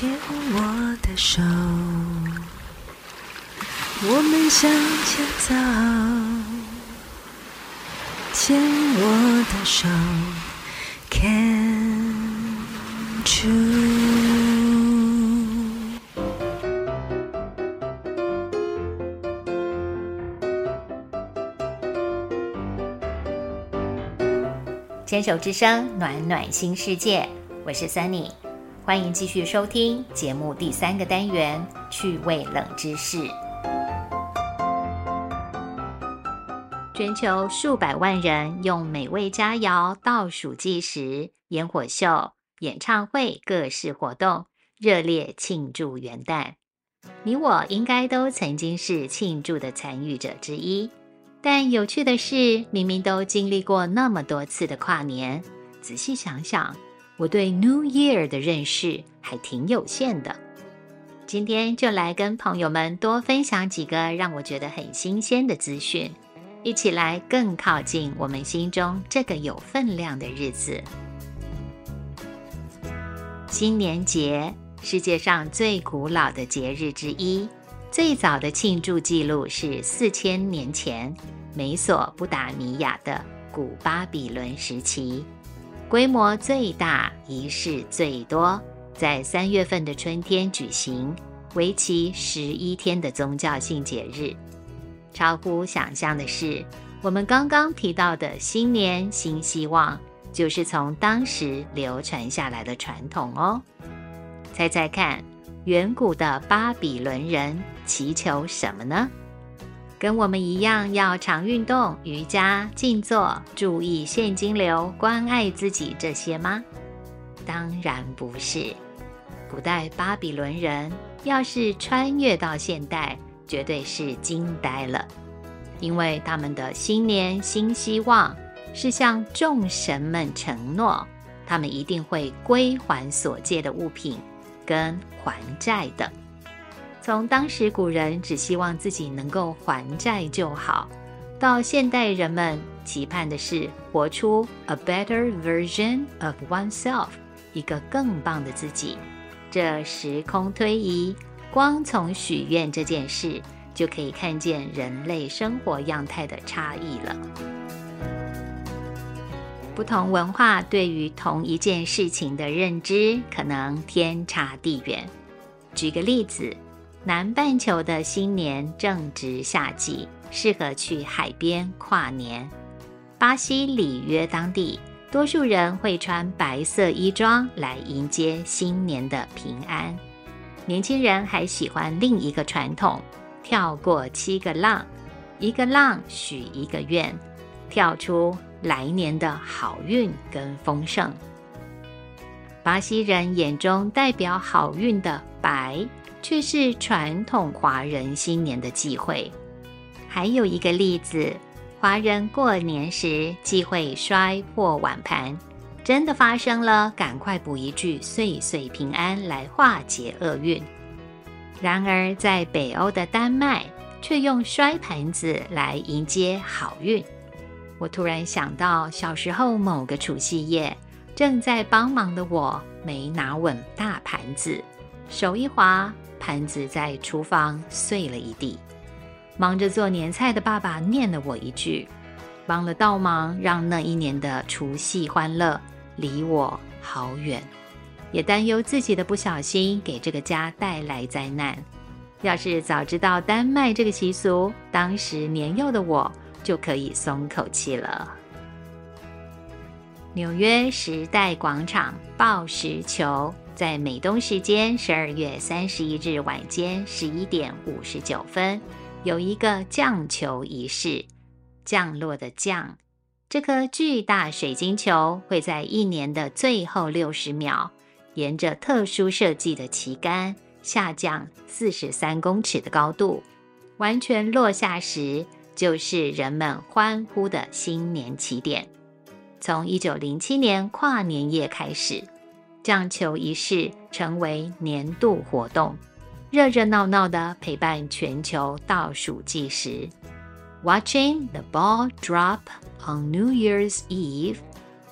牵我的手，我们向前走。牵我的手，Can you？牵手之声，暖暖新世界，我是 Sunny，欢迎继续收听节目第三个单元趣味冷知识。全球数百万人用美味佳肴倒数计时，烟火秀、演唱会、各式活动，热烈庆祝元旦。你我应该都曾经是庆祝的参与者之一。但有趣的是，明明都经历过那么多次的跨年，仔细想想，我对 New Year 的认识还挺有限的。今天就来跟朋友们多分享几个让我觉得很新鲜的资讯，一起来更靠近我们心中这个有分量的日子——新年节，世界上最古老的节日之一。最早的庆祝记录是四千年前美索不达米亚的古巴比伦时期，规模最大、仪式最多，在三月份的春天举行，为期十一天的宗教性节日。超乎想象的是，我们刚刚提到的新年新希望，就是从当时流传下来的传统哦。猜猜看？远古的巴比伦人祈求什么呢？跟我们一样要常运动、瑜伽、静坐、注意现金流、关爱自己这些吗？当然不是。古代巴比伦人要是穿越到现代，绝对是惊呆了，因为他们的新年新希望是向众神们承诺，他们一定会归还所借的物品。跟还债的，从当时古人只希望自己能够还债就好，到现代人们期盼的是活出 a better version of oneself，一个更棒的自己。这时空推移，光从许愿这件事就可以看见人类生活样态的差异了。不同文化对于同一件事情的认知可能天差地远。举个例子，南半球的新年正值夏季，适合去海边跨年。巴西里约当地，多数人会穿白色衣装来迎接新年的平安。年轻人还喜欢另一个传统：跳过七个浪，一个浪许一个愿，跳出。来年的好运跟丰盛，巴西人眼中代表好运的白，却是传统华人新年的忌讳。还有一个例子，华人过年时忌讳摔破碗盘，真的发生了，赶快补一句“岁岁平安”来化解厄运。然而，在北欧的丹麦，却用摔盘子来迎接好运。我突然想到，小时候某个除夕夜，正在帮忙的我没拿稳大盘子，手一滑，盘子在厨房碎了一地。忙着做年菜的爸爸念了我一句：“帮了倒忙，让那一年的除夕欢乐离我好远。”也担忧自己的不小心给这个家带来灾难。要是早知道丹麦这个习俗，当时年幼的我。就可以松口气了。纽约时代广场报时球在美东时间十二月三十一日晚间十一点五十九分有一个降球仪式。降落的降，这颗巨大水晶球会在一年的最后六十秒，沿着特殊设计的旗杆下降四十三公尺的高度，完全落下时。就是人们欢呼的新年起点。从一九零七年跨年夜开始，降球仪式成为年度活动，热热闹闹的陪伴全球倒数计时。Watching the ball drop on New Year's Eve，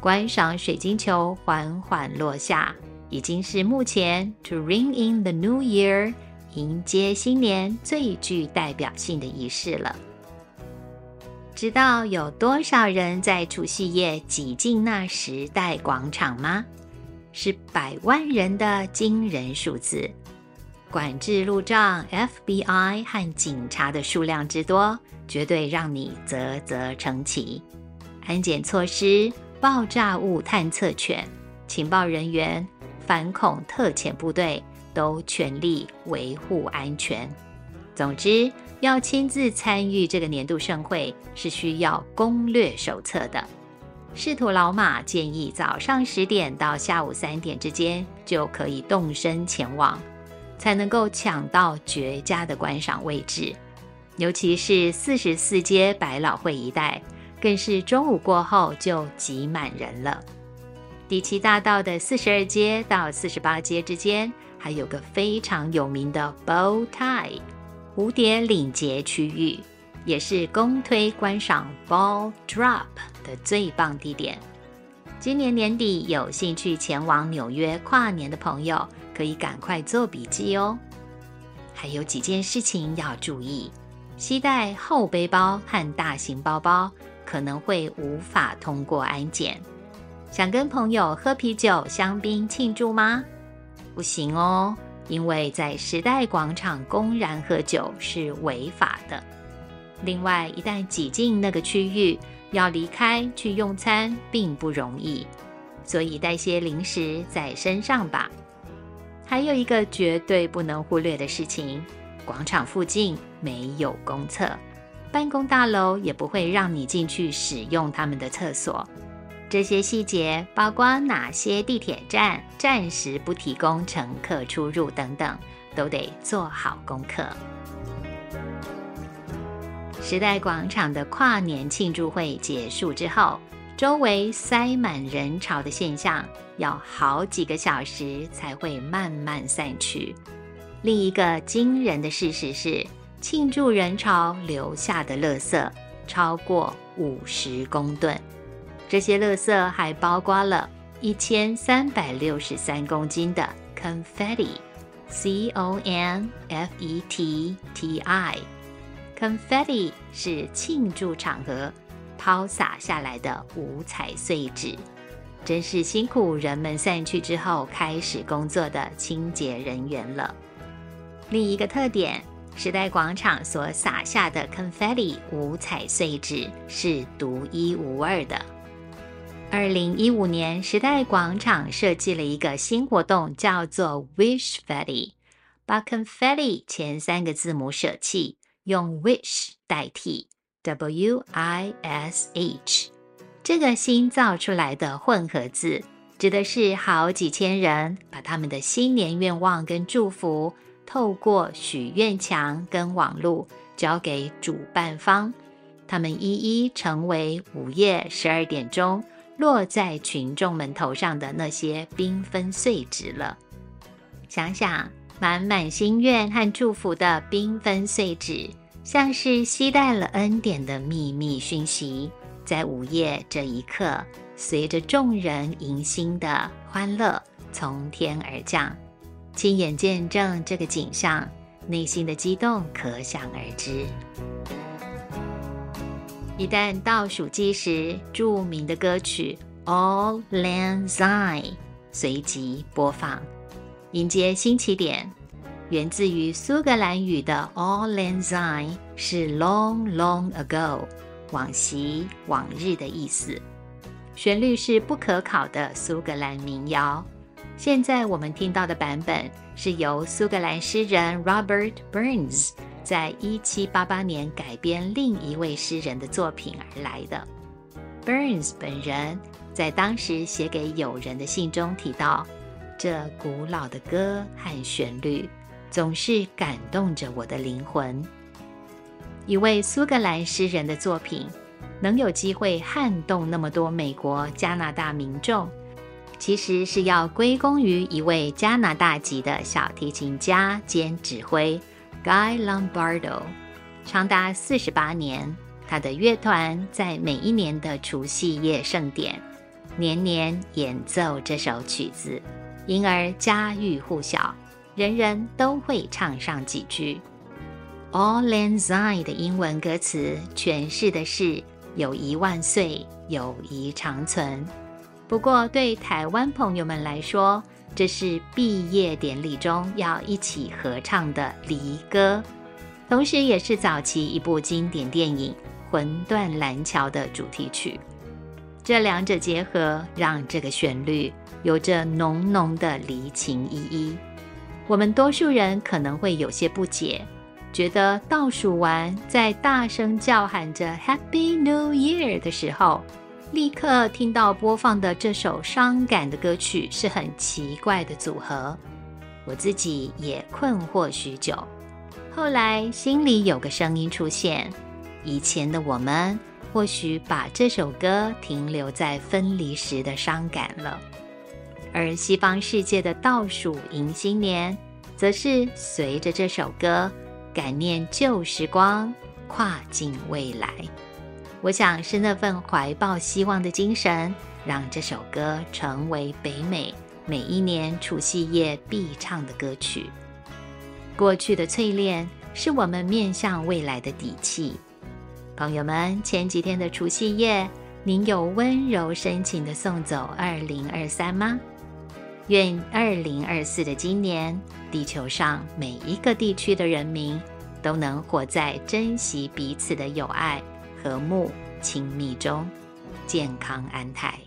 观赏水晶球缓缓落下，已经是目前 To ring in the New Year 迎接新年最具代表性的仪式了。知道有多少人在除夕夜挤进那时代广场吗？是百万人的惊人数字。管制路障、FBI 和警察的数量之多，绝对让你啧啧称奇。安检措施、爆炸物探测犬、情报人员、反恐特遣部队都全力维护安全。总之，要亲自参与这个年度盛会，是需要攻略手册的。仕途老马建议，早上十点到下午三点之间就可以动身前往。才能够抢到绝佳的观赏位置，尤其是四十四街百老汇一带，更是中午过后就挤满人了。第七大道的四十二街到四十八街之间，还有个非常有名的 Bow Tie 蝴蝶领结区域，也是公推观赏 Ball Drop 的最棒地点。今年年底有兴趣前往纽约跨年的朋友。可以赶快做笔记哦。还有几件事情要注意：携带厚背包和大型包包可能会无法通过安检。想跟朋友喝啤酒、香槟庆祝吗？不行哦，因为在时代广场公然喝酒是违法的。另外，一旦挤进那个区域，要离开去用餐并不容易，所以带些零食在身上吧。还有一个绝对不能忽略的事情：广场附近没有公厕，办公大楼也不会让你进去使用他们的厕所。这些细节，包括哪些地铁站暂时不提供乘客出入等等，都得做好功课。时代广场的跨年庆祝会结束之后。周围塞满人潮的现象，要好几个小时才会慢慢散去。另一个惊人的事实是，庆祝人潮留下的垃圾超过五十公吨，这些垃圾还包括了一千三百六十三公斤的 confetti（c o n f e t t i） Confetti 是庆祝场合。抛洒下来的五彩碎纸，真是辛苦人们散去之后开始工作的清洁人员了。另一个特点，时代广场所洒下的 confetti 五彩碎纸是独一无二的。二零一五年，时代广场设计了一个新活动，叫做 Wishfetti，把 confetti 前三个字母舍弃，用 wish 代替。W I S H，这个新造出来的混合字，指的是好几千人把他们的新年愿望跟祝福，透过许愿墙跟网络交给主办方，他们一一成为午夜十二点钟落在群众们头上的那些缤纷碎纸了。想想满满心愿和祝福的缤纷碎纸。像是携带了恩典的秘密讯息，在午夜这一刻，随着众人迎新的欢乐从天而降，亲眼见证这个景象，内心的激动可想而知。一旦倒数计时，著名的歌曲《All Lang Syne》随即播放，迎接新起点。源自于苏格兰语的 All Lang Syne 是 Long Long Ago，往昔往日的意思。旋律是不可考的苏格兰民谣。现在我们听到的版本是由苏格兰诗人 Robert Burns 在一七八八年改编另一位诗人的作品而来的。Burns 本人在当时写给友人的信中提到，这古老的歌和旋律。总是感动着我的灵魂。一位苏格兰诗人的作品能有机会撼动那么多美国、加拿大民众，其实是要归功于一位加拿大籍的小提琴家兼指挥 Guy Lombardo。长达四十八年，他的乐团在每一年的除夕夜盛典，年年演奏这首曲子。因而家喻户晓，人人都会唱上几句。All Land Zine 的英文歌词诠释的是“友谊万岁，友谊长存”。不过，对台湾朋友们来说，这是毕业典礼中要一起合唱的离歌，同时也是早期一部经典电影《魂断蓝桥》的主题曲。这两者结合，让这个旋律有着浓浓的离情依依。我们多数人可能会有些不解，觉得倒数完，在大声叫喊着 “Happy New Year” 的时候，立刻听到播放的这首伤感的歌曲是很奇怪的组合。我自己也困惑许久，后来心里有个声音出现：以前的我们。或许把这首歌停留在分离时的伤感了，而西方世界的倒数迎新年，则是随着这首歌感念旧时光，跨进未来。我想是那份怀抱希望的精神，让这首歌成为北美每一年除夕夜必唱的歌曲。过去的淬炼，是我们面向未来的底气。朋友们，前几天的除夕夜，您有温柔深情的送走二零二三吗？愿二零二四的今年，地球上每一个地区的人民都能活在珍惜彼此的友爱、和睦、亲密中，健康安泰。